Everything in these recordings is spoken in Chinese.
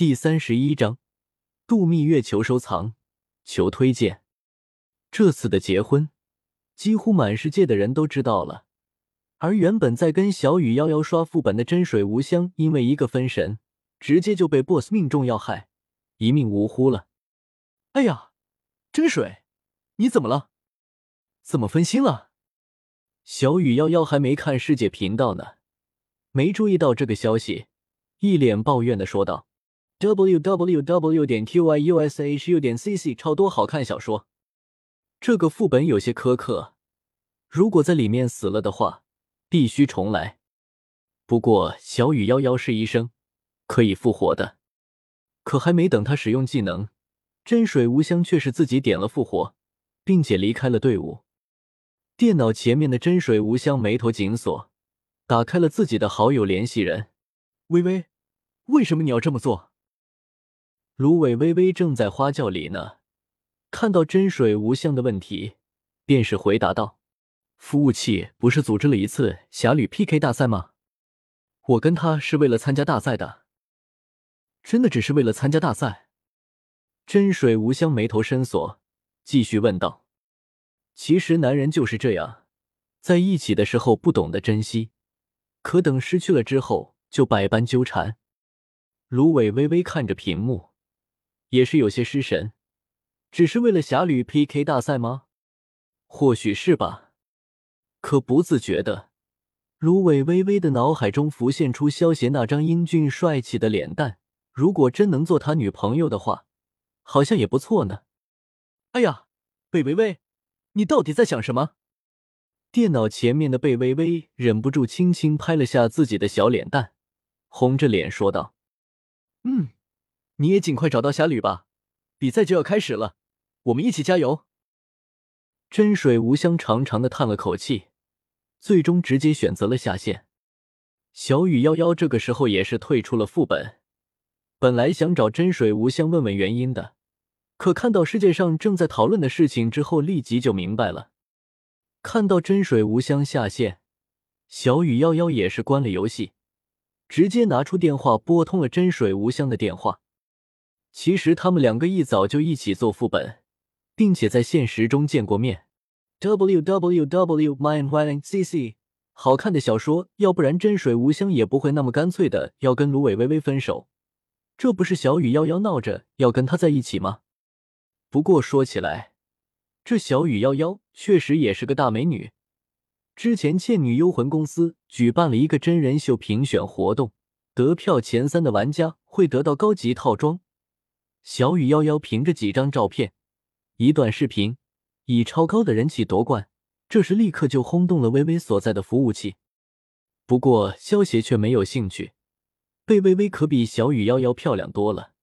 第三十一章，度蜜月求收藏，求推荐。这次的结婚，几乎满世界的人都知道了。而原本在跟小雨夭夭刷副本的真水无香，因为一个分神，直接就被 BOSS 命中要害，一命呜呼了。哎呀，真水，你怎么了？怎么分心了？小雨夭夭还没看世界频道呢，没注意到这个消息，一脸抱怨的说道：“w w w 点 q y u s h u 点 c c 超多好看小说，这个副本有些苛刻，如果在里面死了的话。”必须重来。不过小雨妖妖是医生，可以复活的。可还没等他使用技能，真水无香却是自己点了复活，并且离开了队伍。电脑前面的真水无香眉头紧锁，打开了自己的好友联系人。微微，为什么你要这么做？芦苇微微正在花轿里呢，看到真水无香的问题，便是回答道。服务器不是组织了一次侠侣 PK 大赛吗？我跟他是为了参加大赛的，真的只是为了参加大赛？真水无香眉头深锁，继续问道：“其实男人就是这样，在一起的时候不懂得珍惜，可等失去了之后就百般纠缠。”芦苇微微看着屏幕，也是有些失神，只是为了侠侣 PK 大赛吗？或许是吧。可不自觉的，芦苇微微的脑海中浮现出萧邪那张英俊帅气的脸蛋。如果真能做他女朋友的话，好像也不错呢。哎呀，贝微微，你到底在想什么？电脑前面的贝微微忍不住轻轻拍了下自己的小脸蛋，红着脸说道：“嗯，你也尽快找到侠侣吧，比赛就要开始了，我们一起加油。”真水无香长长的叹了口气。最终直接选择了下线。小雨夭夭这个时候也是退出了副本，本来想找真水无香问问原因的，可看到世界上正在讨论的事情之后，立即就明白了。看到真水无香下线，小雨夭夭也是关了游戏，直接拿出电话拨通了真水无香的电话。其实他们两个一早就一起做副本，并且在现实中见过面。w w w m y n y c c 好看的小说，要不然真水无香也不会那么干脆的要跟芦苇微微分手。这不是小雨夭夭闹着要跟他在一起吗？不过说起来，这小雨夭夭确实也是个大美女。之前倩女幽魂公司举办了一个真人秀评选活动，得票前三的玩家会得到高级套装。小雨夭夭凭着几张照片、一段视频。以超高的人气夺冠，这时立刻就轰动了微微所在的服务器。不过萧协却没有兴趣，贝微微可比小雨夭夭漂亮多了。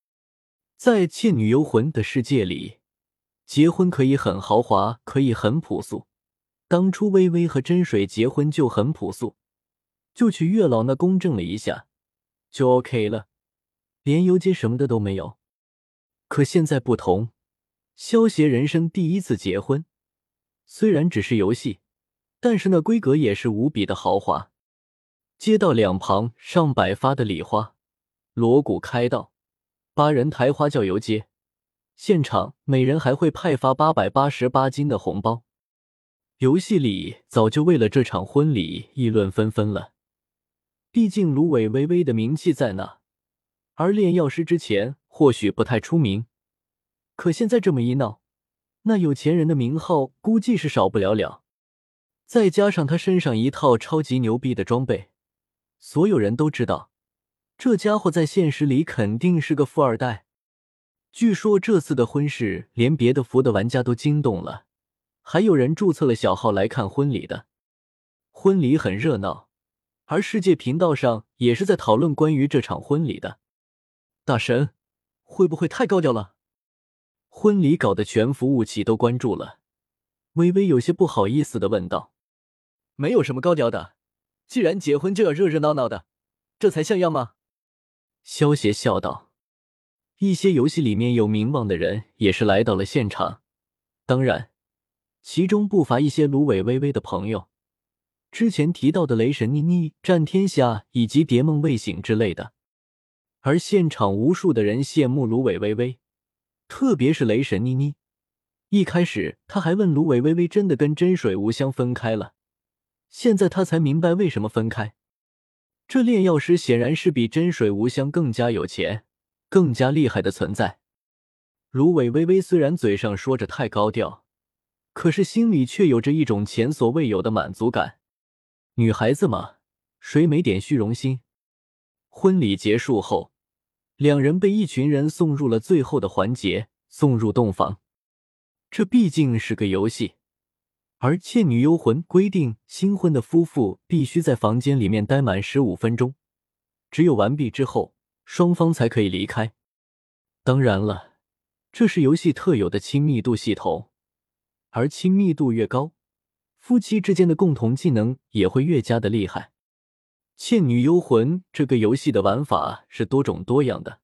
在倩女幽魂的世界里，结婚可以很豪华，可以很朴素。当初微微和真水结婚就很朴素，就去月老那公证了一下，就 OK 了，连游街什么的都没有。可现在不同。萧协人生第一次结婚，虽然只是游戏，但是那规格也是无比的豪华。街道两旁上百发的礼花，锣鼓开道，八人抬花轿游街。现场每人还会派发八百八十八斤的红包。游戏里早就为了这场婚礼议论纷纷了，毕竟芦苇微微的名气在那，而炼药师之前或许不太出名。可现在这么一闹，那有钱人的名号估计是少不了了。再加上他身上一套超级牛逼的装备，所有人都知道，这家伙在现实里肯定是个富二代。据说这次的婚事连别的服的玩家都惊动了，还有人注册了小号来看婚礼的。婚礼很热闹，而世界频道上也是在讨论关于这场婚礼的。大神，会不会太高调了？婚礼搞得全服务器都关注了，微微有些不好意思的问道：“没有什么高调的，既然结婚就要热热闹闹的，这才像样吗？”萧协笑道：“一些游戏里面有名望的人也是来到了现场，当然，其中不乏一些芦苇微微的朋友，之前提到的雷神妮妮、战天下以及蝶梦未醒之类的。而现场无数的人羡慕芦苇微微，特别是雷神妮妮。一开始他还问芦苇微微真的跟真水无香分开了，现在他才明白为什么分开。这炼药师显然是比真水无香更加有钱、更加厉害的存在。芦苇微微虽然嘴上说着太高调，可是心里却有着一种前所未有的满足感。女孩子嘛，谁没点虚荣心？婚礼结束后，两人被一群人送入了最后的环节，送入洞房。这毕竟是个游戏。而《倩女幽魂》规定，新婚的夫妇必须在房间里面待满十五分钟，只有完毕之后，双方才可以离开。当然了，这是游戏特有的亲密度系统，而亲密度越高，夫妻之间的共同技能也会越加的厉害。《倩女幽魂》这个游戏的玩法是多种多样的，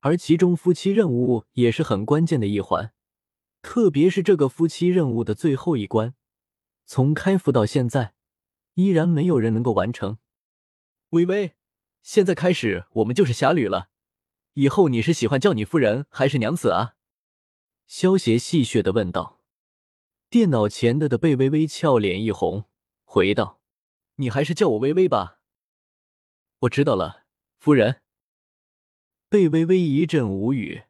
而其中夫妻任务也是很关键的一环。特别是这个夫妻任务的最后一关，从开服到现在，依然没有人能够完成。微微，现在开始我们就是侠侣了，以后你是喜欢叫你夫人还是娘子啊？萧邪戏谑的问道。电脑前的的贝微微俏脸一红，回道：“你还是叫我微微吧。”我知道了，夫人。贝微微一阵无语，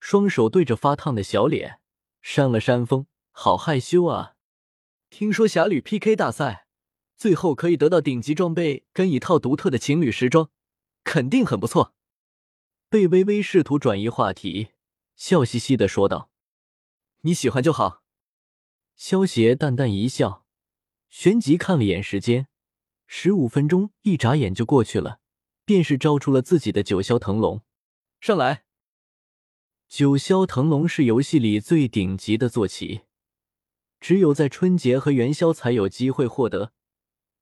双手对着发烫的小脸。扇了扇风，好害羞啊！听说侠侣 PK 大赛，最后可以得到顶级装备跟一套独特的情侣时装，肯定很不错。贝微微试图转移话题，笑嘻嘻的说道：“你喜欢就好。”萧邪淡淡一笑，旋即看了眼时间，十五分钟一眨眼就过去了，便是招出了自己的九霄腾龙，上来。九霄腾龙是游戏里最顶级的坐骑，只有在春节和元宵才有机会获得，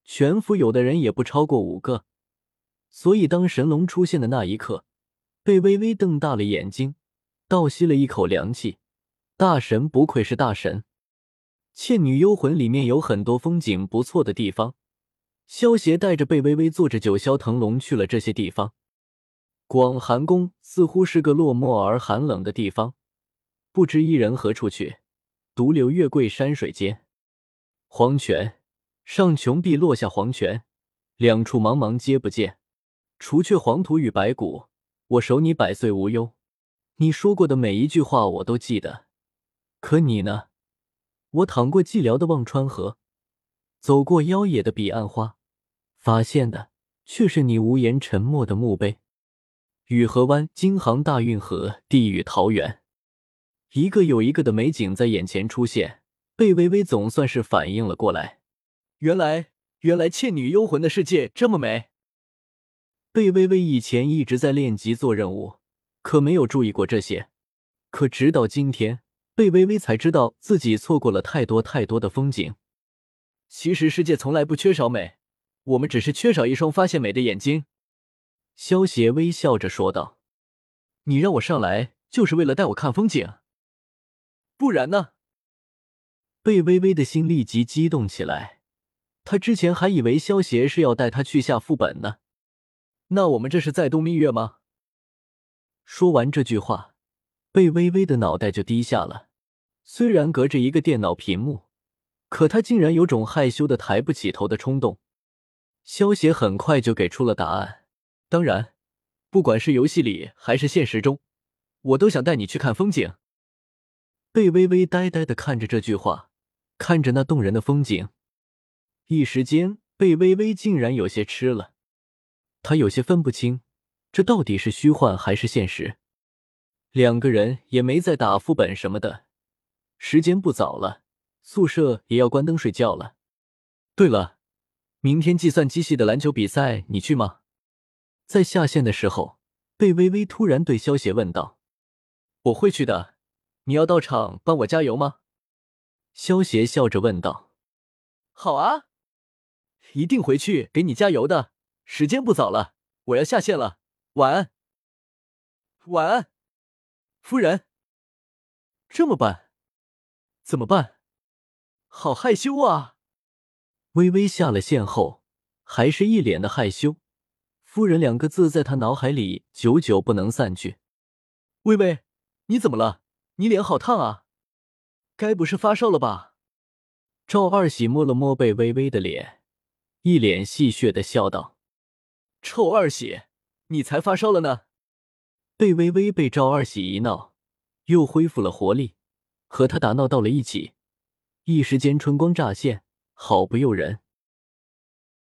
全服有的人也不超过五个。所以当神龙出现的那一刻，被微微瞪大了眼睛，倒吸了一口凉气。大神不愧是大神，《倩女幽魂》里面有很多风景不错的地方，萧协带着贝微微坐着九霄腾龙去了这些地方。广寒宫似乎是个落寞而寒冷的地方，不知伊人何处去，独留月桂山水间。黄泉上穷碧落下黄泉，两处茫茫皆不见。除却黄土与白骨，我守你百岁无忧。你说过的每一句话我都记得，可你呢？我淌过寂寥的忘川河，走过妖冶的彼岸花，发现的却是你无言沉默的墓碑。雨河湾、京杭大运河、地狱桃源，一个又一个的美景在眼前出现。贝微微总算是反应了过来，原来，原来《倩女幽魂》的世界这么美。贝微微以前一直在练级做任务，可没有注意过这些。可直到今天，贝微微才知道自己错过了太多太多的风景。其实世界从来不缺少美，我们只是缺少一双发现美的眼睛。萧邪微笑着说道：“你让我上来就是为了带我看风景，不然呢？”贝微微的心立即激动起来。他之前还以为萧邪是要带他去下副本呢。那我们这是在度蜜月吗？说完这句话，贝微微的脑袋就低下了。虽然隔着一个电脑屏幕，可他竟然有种害羞的抬不起头的冲动。萧邪很快就给出了答案。当然，不管是游戏里还是现实中，我都想带你去看风景。贝微微呆呆的看着这句话，看着那动人的风景，一时间，贝微微竟然有些吃了。他有些分不清，这到底是虚幻还是现实。两个人也没再打副本什么的，时间不早了，宿舍也要关灯睡觉了。对了，明天计算机系的篮球比赛你去吗？在下线的时候，贝微微突然对萧邪问道：“我会去的，你要到场帮我加油吗？”萧邪笑着问道：“好啊，一定回去给你加油的。时间不早了，我要下线了，晚安。”“晚安，夫人。”“这么办？怎么办？好害羞啊！”微微下了线后，还是一脸的害羞。夫人两个字在他脑海里久久不能散去。微微，你怎么了？你脸好烫啊！该不是发烧了吧？赵二喜摸了摸贝微微的脸，一脸戏谑的笑道：“臭二喜，你才发烧了呢！”贝微微被赵二喜一闹，又恢复了活力，和他打闹到了一起，一时间春光乍现，好不诱人。